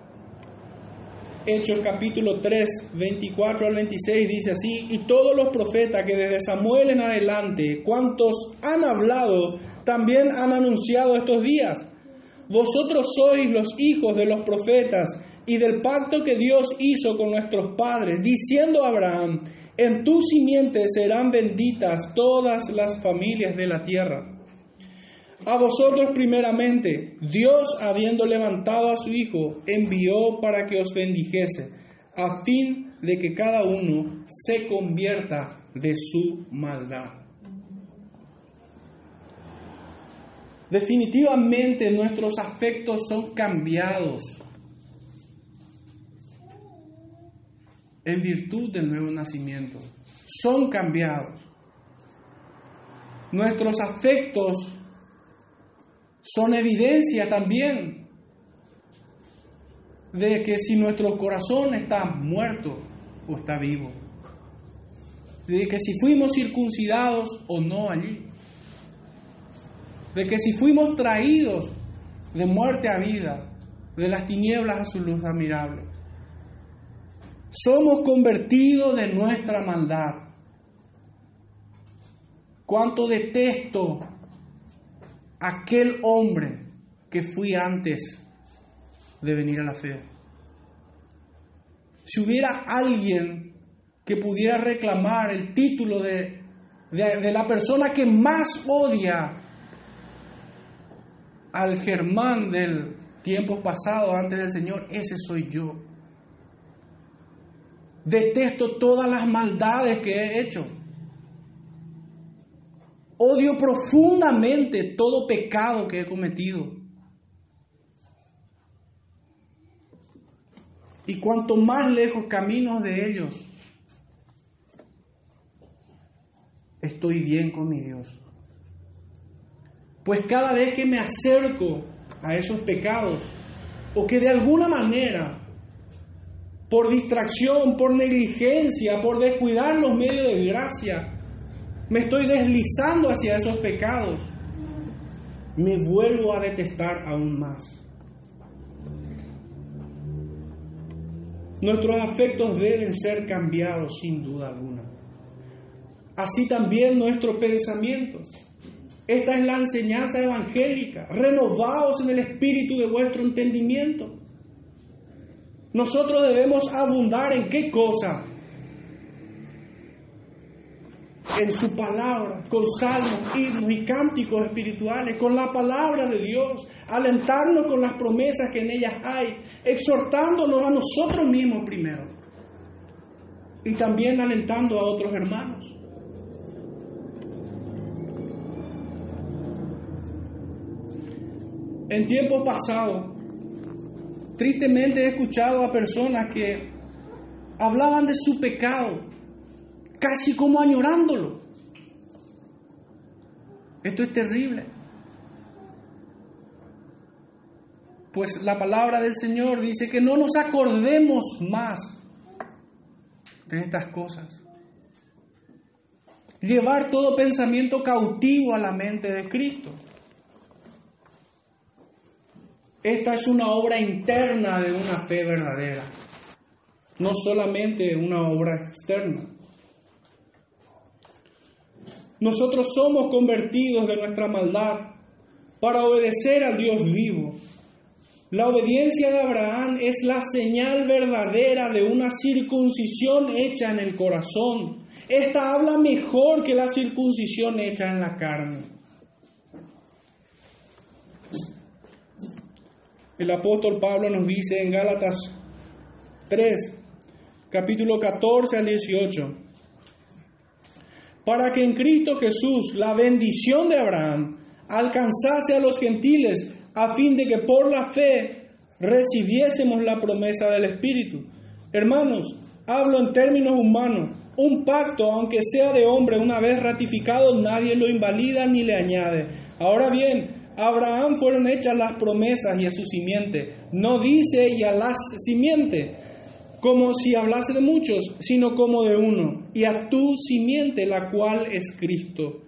Speaker 1: Hechos capítulo 3, 24 al 26 dice así, y todos los profetas que desde Samuel en adelante, cuantos han hablado, también han anunciado estos días. Vosotros sois los hijos de los profetas y del pacto que Dios hizo con nuestros padres, diciendo a Abraham, en tu simiente serán benditas todas las familias de la tierra. A vosotros primeramente, Dios, habiendo levantado a su Hijo, envió para que os bendijese, a fin de que cada uno se convierta de su maldad. Definitivamente nuestros afectos son cambiados en virtud del nuevo nacimiento. Son cambiados. Nuestros afectos son evidencia también de que si nuestro corazón está muerto o está vivo. De que si fuimos circuncidados o no allí. De que si fuimos traídos de muerte a vida, de las tinieblas a su luz admirable. Somos convertidos de nuestra maldad. Cuánto detesto aquel hombre que fui antes de venir a la fe. Si hubiera alguien que pudiera reclamar el título de, de, la persona que más odia al Germán del tiempo pasado antes del Señor, ese soy yo. Detesto todas las maldades que he hecho. Odio profundamente todo pecado que he cometido. Y cuanto más lejos camino de ellos, estoy bien con mi Dios. Pues cada vez que me acerco a esos pecados, o que de alguna manera por distracción, por negligencia, por descuidar los medios de gracia, me estoy deslizando hacia esos pecados, me vuelvo a detestar aún más. Nuestros afectos deben ser cambiados sin duda alguna. Así también nuestros pensamientos. Esta es la enseñanza evangélica. Renovaos en el espíritu de vuestro entendimiento nosotros debemos abundar en qué cosa? En su palabra, con salmos, himnos y cánticos espirituales, con la palabra de Dios, alentarnos con las promesas que en ellas hay, exhortándonos a nosotros mismos primero y también alentando a otros hermanos. En tiempos pasados, tristemente he escuchado a personas que hablaban de su pecado, casi como añorándolo. Esto es terrible. Pues la palabra del Señor dice que no nos acordemos más de estas cosas. Llevar todo pensamiento cautivo a la mente de Cristo. Esta es una obra interna de una fe verdadera, no solamente una obra externa. Nosotros somos convertidos de nuestra maldad para obedecer al Dios vivo. La obediencia de Abraham es la señal verdadera de una circuncisión hecha en el corazón. Esta habla mejor que la circuncisión hecha en la carne. El apóstol Pablo nos dice en Gálatas 3, capítulo 14 al 18, para que en Cristo Jesús la bendición de Abraham alcanzase a los gentiles a fin de que por la fe recibiésemos la promesa del Espíritu. Hermanos, hablo en términos humanos. Un pacto, aunque sea de hombre, una vez ratificado, nadie lo invalida ni le añade. Ahora bien, a Abraham fueron hechas las promesas y a su simiente. No dice y a las simiente, como si hablase de muchos, sino como de uno, y a tu simiente, la cual es Cristo.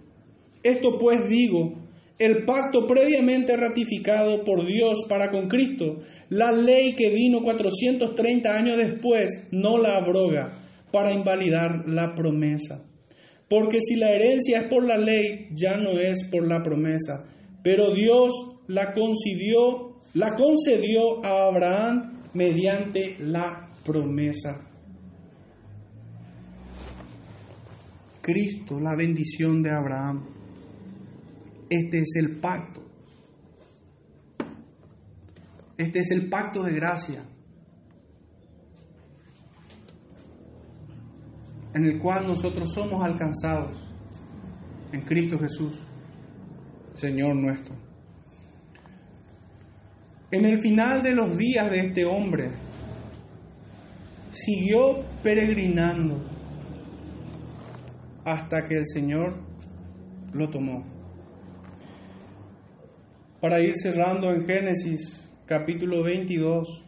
Speaker 1: Esto pues digo, el pacto previamente ratificado por Dios para con Cristo, la ley que vino 430 años después, no la abroga para invalidar la promesa. Porque si la herencia es por la ley, ya no es por la promesa, pero Dios la concedió, la concedió a Abraham mediante la promesa. Cristo, la bendición de Abraham. Este es el pacto. Este es el pacto de gracia en el cual nosotros somos alcanzados en Cristo Jesús, Señor nuestro. En el final de los días de este hombre, siguió peregrinando hasta que el Señor lo tomó. Para ir cerrando en Génesis capítulo 22,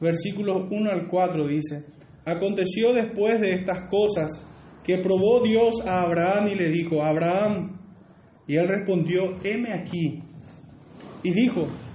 Speaker 1: versículos 1 al 4 dice, Aconteció después de estas cosas que probó Dios a Abraham y le dijo, Abraham, y él respondió, heme aquí. Y dijo,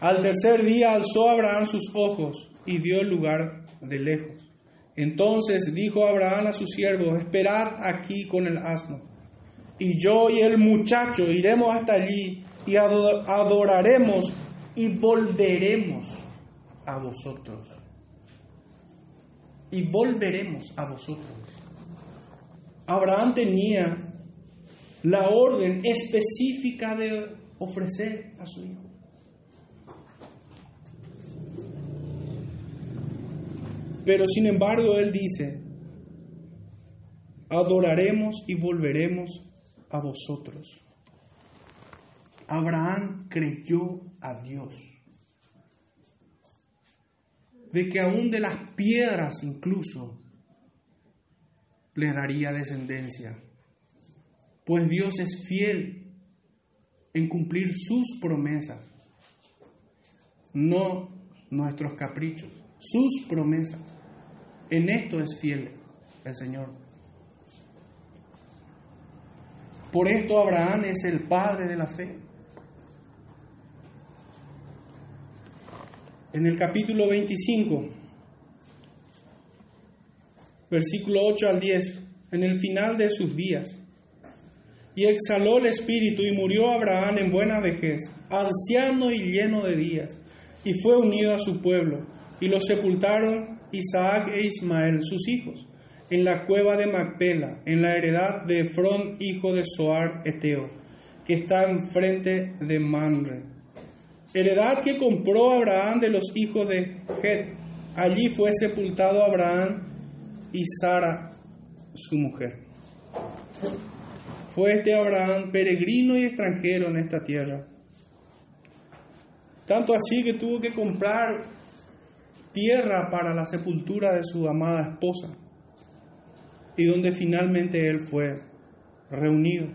Speaker 1: Al tercer día alzó Abraham sus ojos y vio el lugar de lejos. Entonces dijo Abraham a sus siervos, esperad aquí con el asno, y yo y el muchacho iremos hasta allí y adoraremos y volveremos a vosotros. Y volveremos a vosotros. Abraham tenía la orden específica de ofrecer a su hijo. Pero sin embargo él dice, adoraremos y volveremos a vosotros. Abraham creyó a Dios. De que aún de las piedras incluso le daría descendencia. Pues Dios es fiel en cumplir sus promesas, no nuestros caprichos, sus promesas. En esto es fiel el Señor. Por esto Abraham es el padre de la fe. En el capítulo 25, versículo 8 al 10, en el final de sus días, y exhaló el espíritu y murió Abraham en buena vejez, anciano y lleno de días, y fue unido a su pueblo, y lo sepultaron Isaac e Ismael, sus hijos, en la cueva de Macpela, en la heredad de Efrón, hijo de Soar Eteo, que está enfrente de Manre. Heredad que compró Abraham de los hijos de Het. Allí fue sepultado Abraham y Sara, su mujer. Fue este Abraham peregrino y extranjero en esta tierra. Tanto así que tuvo que comprar tierra para la sepultura de su amada esposa y donde finalmente él fue reunido.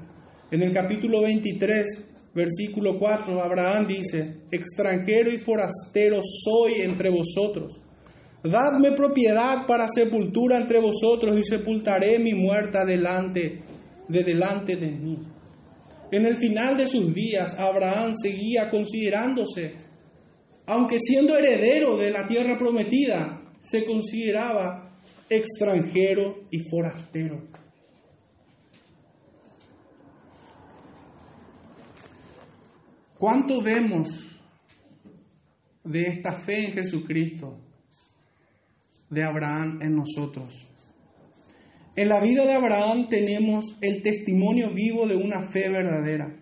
Speaker 1: En el capítulo 23, versículo 4, Abraham dice, extranjero y forastero soy entre vosotros. Dadme propiedad para sepultura entre vosotros y sepultaré mi muerta delante de delante de mí. En el final de sus días, Abraham seguía considerándose, aunque siendo heredero de la tierra prometida, se consideraba extranjero y forastero. ¿Cuánto vemos de esta fe en Jesucristo de Abraham en nosotros? En la vida de Abraham tenemos el testimonio vivo de una fe verdadera.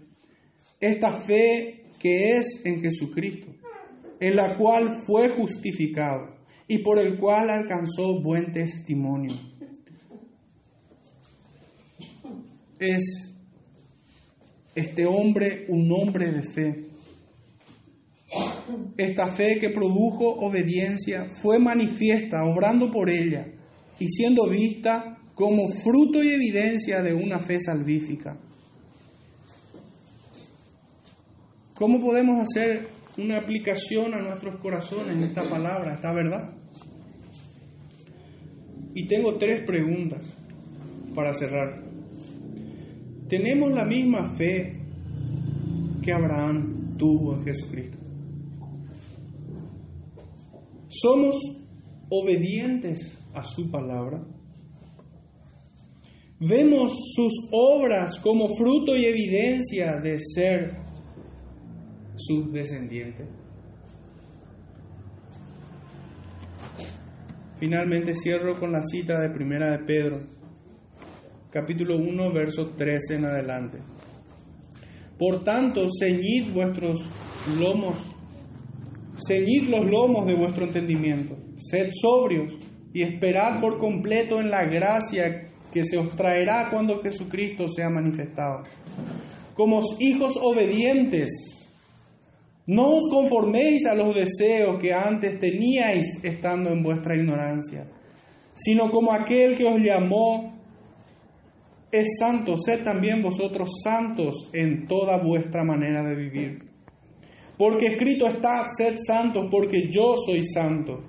Speaker 1: Esta fe que es en Jesucristo, en la cual fue justificado y por el cual alcanzó buen testimonio. Es este hombre un hombre de fe. Esta fe que produjo obediencia fue manifiesta, obrando por ella y siendo vista como fruto y evidencia de una fe salvífica. ¿Cómo podemos hacer una aplicación a nuestros corazones esta palabra, esta verdad? Y tengo tres preguntas para cerrar. ¿Tenemos la misma fe que Abraham tuvo en Jesucristo? ¿Somos obedientes a su palabra? Vemos sus obras como fruto y evidencia de ser sus. Finalmente cierro con la cita de Primera de Pedro, capítulo 1, verso 13 en adelante. Por tanto, ceñid vuestros lomos, ceñid los lomos de vuestro entendimiento, sed sobrios y esperad por completo en la gracia que se os traerá cuando Jesucristo sea manifestado. Como hijos obedientes, no os conforméis a los deseos que antes teníais estando en vuestra ignorancia, sino como aquel que os llamó es santo, sed también vosotros santos en toda vuestra manera de vivir. Porque escrito está, sed santos, porque yo soy santo.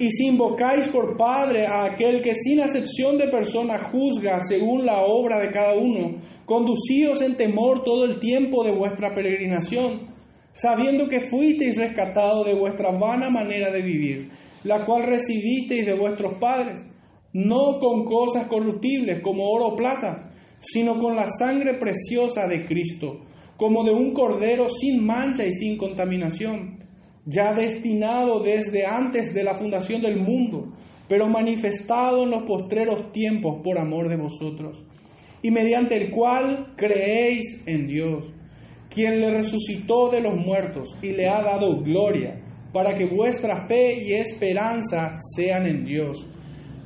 Speaker 1: Y si invocáis por Padre a aquel que sin acepción de persona juzga según la obra de cada uno, conducíos en temor todo el tiempo de vuestra peregrinación, sabiendo que fuisteis rescatados de vuestra vana manera de vivir, la cual recibisteis de vuestros padres, no con cosas corruptibles como oro o plata, sino con la sangre preciosa de Cristo, como de un cordero sin mancha y sin contaminación ya destinado desde antes de la fundación del mundo, pero manifestado en los postreros tiempos por amor de vosotros, y mediante el cual creéis en Dios, quien le resucitó de los muertos y le ha dado gloria, para que vuestra fe y esperanza sean en Dios,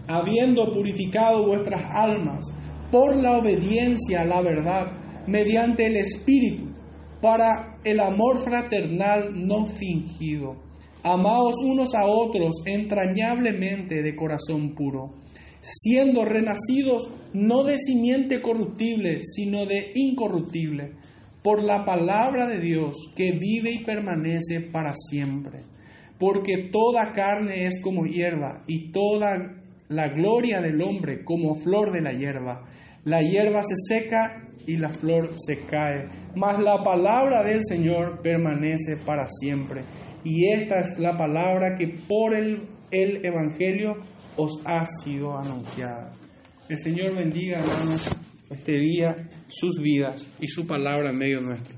Speaker 1: habiendo purificado vuestras almas por la obediencia a la verdad, mediante el Espíritu para el amor fraternal no fingido. Amaos unos a otros entrañablemente de corazón puro, siendo renacidos no de simiente corruptible, sino de incorruptible, por la palabra de Dios que vive y permanece para siempre. Porque toda carne es como hierba y toda la gloria del hombre como flor de la hierba La hierba se seca y la flor se cae, mas la palabra del Señor permanece para siempre. Y esta es la palabra que por el, el Evangelio os ha sido anunciada. El Señor bendiga, hermanos, este día, sus vidas y su palabra en medio nuestro.